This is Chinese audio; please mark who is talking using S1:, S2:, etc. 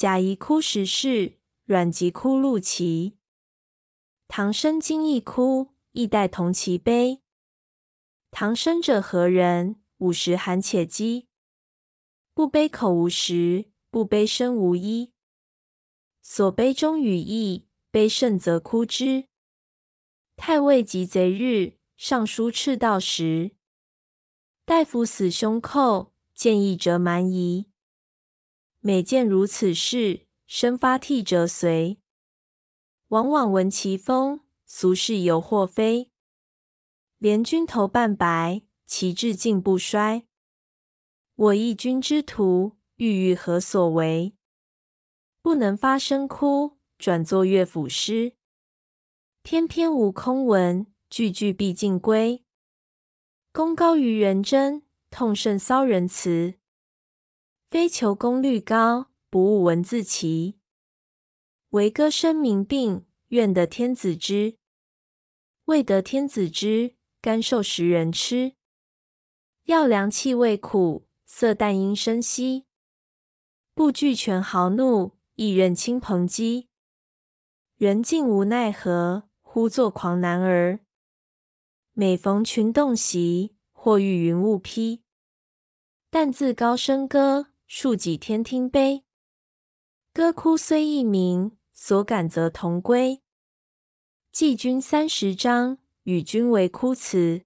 S1: 假宜哭时世，阮籍哭陆琪。唐生今亦哭，亦待同其悲。唐生者何人？五十寒且饥，不悲口无食，不悲身无衣。所悲忠与义，悲甚则哭之。太尉及贼日，尚书赤道时。大夫死兄寇，见义折蛮夷。每见如此事，生发涕折随。往往闻其风，俗世犹或非。连军头半白，旗帜尽不衰。我忆君之徒，郁郁何所为？不能发声哭，转作乐府诗。篇篇无空文，句句必尽归。功高于人真，痛胜骚人辞。非求功率高，不务文字奇。惟歌声名病，愿得天子知。未得天子知，甘受食人痴。要粮气味苦，色淡音声稀。不惧权豪怒，亦任亲朋讥。人尽无奈何，呼作狂男儿。每逢群动袭，或遇云雾披。但自高声歌，数几天听悲。歌哭虽异名，所感则同归。寄君三十章，与君为哭词。